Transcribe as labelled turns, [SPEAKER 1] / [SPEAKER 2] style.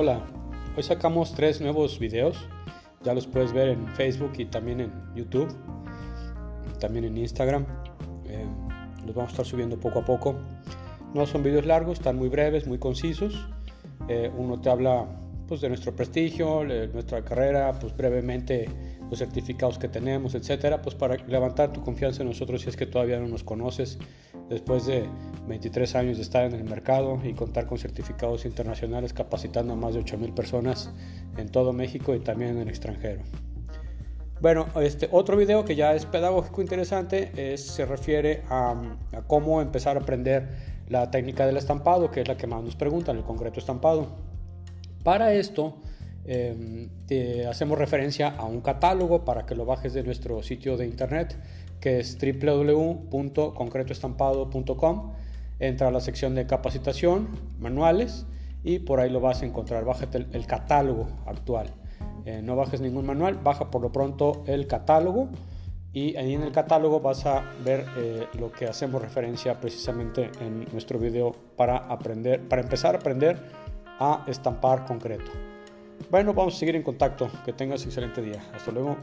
[SPEAKER 1] Hola, hoy sacamos tres nuevos videos. Ya los puedes ver en Facebook y también en YouTube, también en Instagram. Eh, los vamos a estar subiendo poco a poco. No son videos largos, están muy breves, muy concisos. Eh, uno te habla pues, de nuestro prestigio, nuestra carrera, pues brevemente los certificados que tenemos, etcétera, pues para levantar tu confianza en nosotros si es que todavía no nos conoces, después de 23 años de estar en el mercado y contar con certificados internacionales capacitando a más de 8.000 personas en todo México y también en el extranjero. Bueno, este otro video que ya es pedagógico interesante es, se refiere a, a cómo empezar a aprender la técnica del estampado, que es la que más nos preguntan, el concreto estampado. Para esto, Em, hacemos referencia a un catálogo para que lo bajes de nuestro sitio de internet que es www.concretoestampado.com. Entra a la sección de capacitación, manuales y por ahí lo vas a encontrar. Bájate el, catálogo actual. Eh, no bajes ningún manual, baja por lo pronto el catálogo y ahí en el catálogo vas a ver eh, lo que hacemos referencia precisamente en nuestro video para aprender, para empezar a aprender a estampar concreto. Bueno, vamos a seguir en contacto. Que tengas excelente día. Hasta luego.